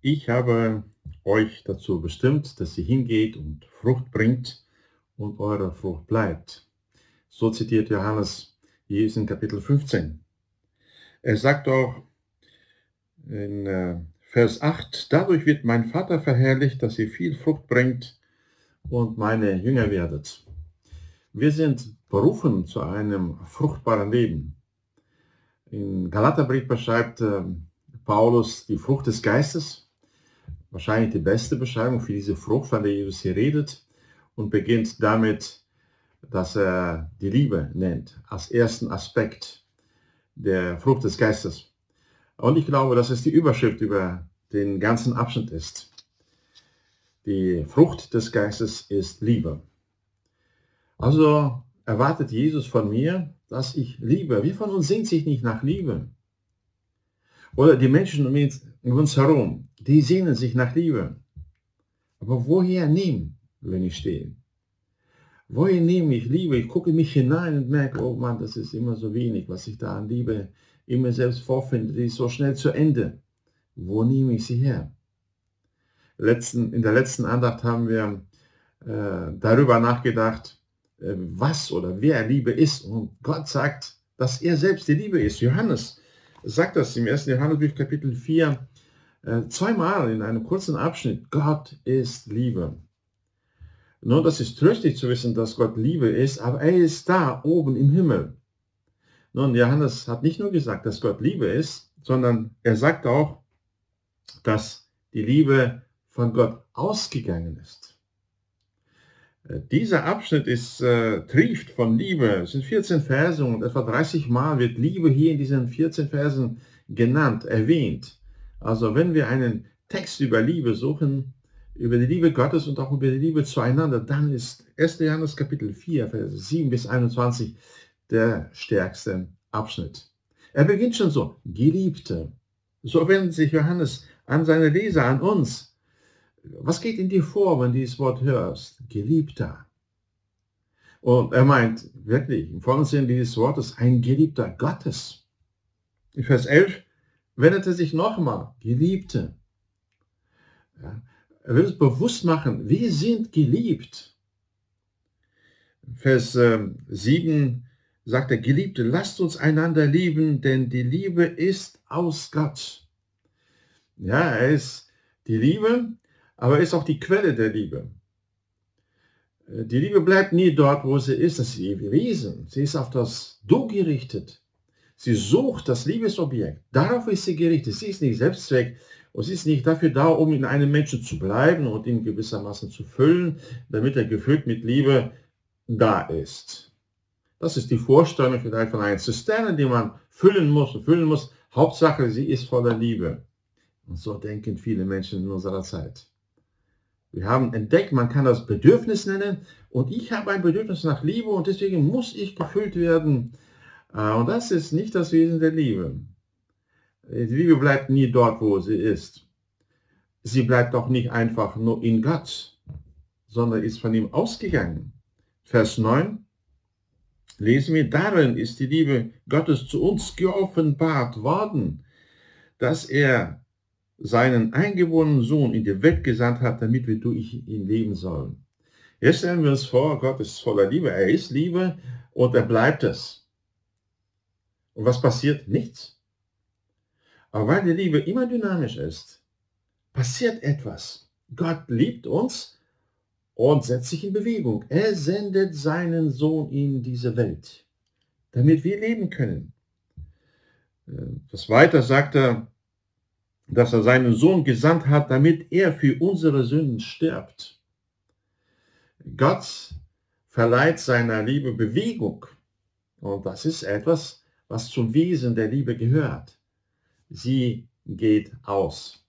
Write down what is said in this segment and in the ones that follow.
Ich habe euch dazu bestimmt, dass ihr hingeht und Frucht bringt und eure Frucht bleibt. So zitiert Johannes Jesus in Kapitel 15. Er sagt auch in äh, Vers 8, dadurch wird mein Vater verherrlicht, dass ihr viel Frucht bringt und meine Jünger werdet. Wir sind berufen zu einem fruchtbaren Leben. In Galaterbrief beschreibt äh, Paulus die Frucht des Geistes, wahrscheinlich die beste Beschreibung für diese Frucht, von der Jesus hier redet, und beginnt damit, dass er die Liebe nennt, als ersten Aspekt der Frucht des Geistes. Und ich glaube, dass es die Überschrift über den ganzen Abschnitt ist. Die Frucht des Geistes ist Liebe. Also erwartet Jesus von mir, dass ich liebe. Wie von uns sehnt sich nicht nach Liebe? Oder die Menschen um uns herum, die sehnen sich nach Liebe. Aber woher nehmen, wenn ich stehe? Woher nehme ich Liebe? Ich gucke mich hinein und merke, oh Mann, das ist immer so wenig, was ich da an Liebe immer selbst vorfinde. Die ist so schnell zu Ende. Wo nehme ich sie her? Letzten, in der letzten Andacht haben wir äh, darüber nachgedacht, äh, was oder wer Liebe ist. Und Gott sagt, dass er selbst die Liebe ist. Johannes sagt das im ersten Johannesbrief Kapitel 4 äh, zweimal in einem kurzen Abschnitt. Gott ist Liebe. Nun, das ist tröstlich zu wissen, dass Gott Liebe ist, aber er ist da oben im Himmel. Nun, Johannes hat nicht nur gesagt, dass Gott Liebe ist, sondern er sagt auch, dass die Liebe von Gott ausgegangen ist. Äh, dieser Abschnitt ist äh, trieft von Liebe. Es sind 14 Verse und etwa 30 Mal wird Liebe hier in diesen 14 Versen genannt, erwähnt. Also wenn wir einen Text über Liebe suchen, über die Liebe Gottes und auch über die Liebe zueinander, dann ist 1. Johannes Kapitel 4, Verse 7 bis 21 der stärkste Abschnitt. Er beginnt schon so, Geliebte. So wendet sich Johannes an seine Leser, an uns. Was geht in dir vor, wenn du dieses Wort hörst? Geliebter. Und er meint wirklich im vollen Sinn dieses Wortes ein Geliebter Gottes. In Vers 11 wendet er sich nochmal, Geliebte. Ja, er will es bewusst machen, wir sind geliebt. Vers 7 ähm, sagt er, Geliebte, lasst uns einander lieben, denn die Liebe ist aus Gott. Ja, er ist die Liebe, aber er ist auch die Quelle der Liebe. Äh, die Liebe bleibt nie dort, wo sie ist. Das ist ihr Wesen. Sie ist auf das Du gerichtet. Sie sucht das Liebesobjekt. Darauf ist sie gerichtet. Sie ist nicht Selbstzweck. Und sie ist nicht dafür da, um in einem Menschen zu bleiben und ihn gewissermaßen zu füllen, damit er gefüllt mit Liebe da ist. Das ist die Vorstellung vielleicht von einer Zisterne, die man füllen muss und füllen muss. Hauptsache, sie ist voller Liebe. Und so denken viele Menschen in unserer Zeit. Wir haben entdeckt, man kann das Bedürfnis nennen und ich habe ein Bedürfnis nach Liebe und deswegen muss ich gefüllt werden. Äh, und das ist nicht das Wesen der Liebe. Die Liebe bleibt nie dort, wo sie ist. Sie bleibt auch nicht einfach nur in Gott, sondern ist von ihm ausgegangen. Vers 9 lesen wir, darin ist die Liebe Gottes zu uns geoffenbart worden, dass er seinen eingeborenen Sohn in die Welt gesandt hat, damit wir durch ihn leben sollen. Jetzt stellen wir uns vor, Gott ist voller Liebe, er ist Liebe und er bleibt es. Und was passiert? Nichts. Aber weil die Liebe immer dynamisch ist, passiert etwas. Gott liebt uns und setzt sich in Bewegung. Er sendet seinen Sohn in diese Welt, damit wir leben können. Das weiter sagt er, dass er seinen Sohn gesandt hat, damit er für unsere Sünden stirbt. Gott verleiht seiner Liebe Bewegung. Und das ist etwas, was zum Wesen der Liebe gehört. Sie geht aus.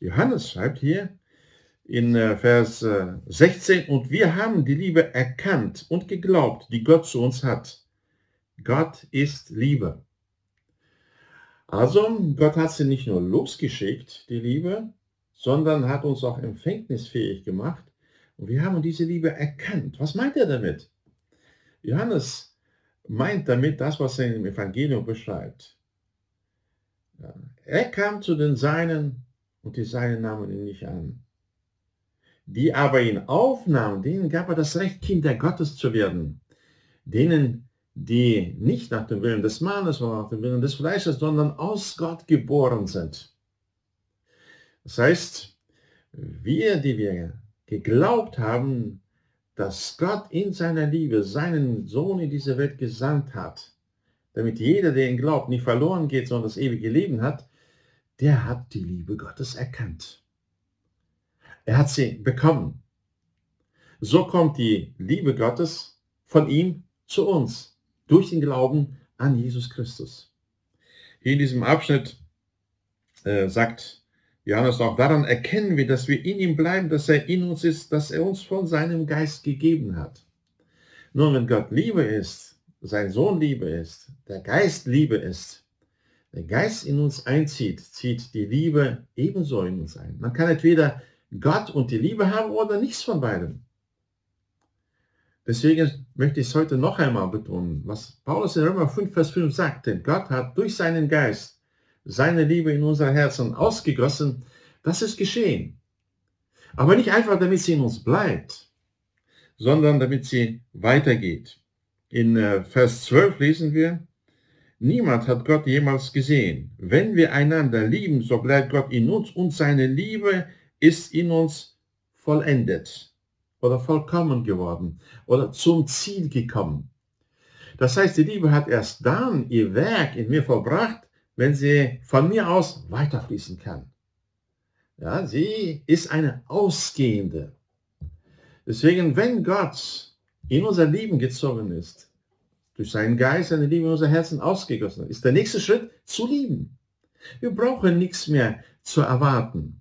Johannes schreibt hier in äh, Vers 16, äh, und wir haben die Liebe erkannt und geglaubt, die Gott zu uns hat. Gott ist Liebe. Also, Gott hat sie nicht nur losgeschickt, die Liebe, sondern hat uns auch empfängnisfähig gemacht. Und wir haben diese Liebe erkannt. Was meint er damit? Johannes meint damit das, was er im Evangelium beschreibt. Er kam zu den Seinen und die Seinen nahmen ihn nicht an. Die aber ihn aufnahmen, denen gab er das Recht, Kinder Gottes zu werden. Denen, die nicht nach dem Willen des Mannes oder nach dem Willen des Fleisches, sondern aus Gott geboren sind. Das heißt, wir, die wir geglaubt haben, dass Gott in seiner Liebe seinen Sohn in diese Welt gesandt hat, damit jeder, der ihn glaubt, nicht verloren geht, sondern das ewige Leben hat, der hat die Liebe Gottes erkannt. Er hat sie bekommen. So kommt die Liebe Gottes von ihm zu uns durch den Glauben an Jesus Christus. Hier in diesem Abschnitt äh, sagt Johannes auch, daran erkennen wir, dass wir in ihm bleiben, dass er in uns ist, dass er uns von seinem Geist gegeben hat. Nun, wenn Gott Liebe ist, sein Sohn Liebe ist, der Geist Liebe ist, der Geist in uns einzieht, zieht die Liebe ebenso in uns ein. Man kann entweder Gott und die Liebe haben oder nichts von beidem. Deswegen möchte ich es heute noch einmal betonen, was Paulus in Römer 5, Vers 5 sagt. Denn Gott hat durch seinen Geist seine Liebe in unser Herzen ausgegossen. Das ist geschehen. Aber nicht einfach, damit sie in uns bleibt, sondern damit sie weitergeht. In äh, Vers 12 lesen wir, Niemand hat Gott jemals gesehen. Wenn wir einander lieben, so bleibt Gott in uns und seine Liebe ist in uns vollendet oder vollkommen geworden oder zum Ziel gekommen. Das heißt, die Liebe hat erst dann ihr Werk in mir vollbracht, wenn sie von mir aus weiterfließen kann. Ja, sie ist eine ausgehende. Deswegen, wenn Gott in unser Leben gezogen ist, durch seinen Geist seine Liebe in unser Herzen ausgegossen ist der nächste Schritt zu lieben. Wir brauchen nichts mehr zu erwarten.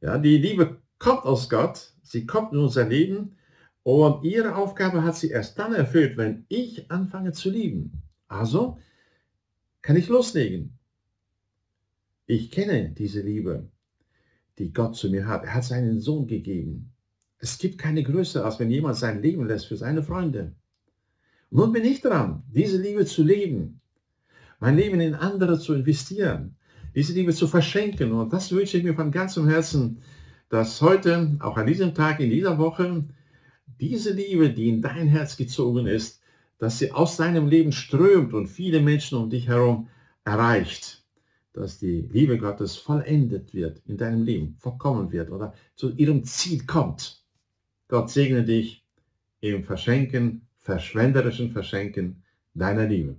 Ja, die Liebe kommt aus Gott, sie kommt in unser Leben und ihre Aufgabe hat sie erst dann erfüllt, wenn ich anfange zu lieben. Also kann ich loslegen. Ich kenne diese Liebe, die Gott zu mir hat. Er hat seinen Sohn gegeben. Es gibt keine Größe, als wenn jemand sein Leben lässt für seine Freunde. Nun bin ich dran, diese Liebe zu leben, mein Leben in andere zu investieren, diese Liebe zu verschenken. Und das wünsche ich mir von ganzem Herzen, dass heute, auch an diesem Tag, in dieser Woche, diese Liebe, die in dein Herz gezogen ist, dass sie aus deinem Leben strömt und viele Menschen um dich herum erreicht. Dass die Liebe Gottes vollendet wird in deinem Leben, vollkommen wird oder zu ihrem Ziel kommt. Gott segne dich im Verschenken verschwenderischen Verschenken deiner Liebe.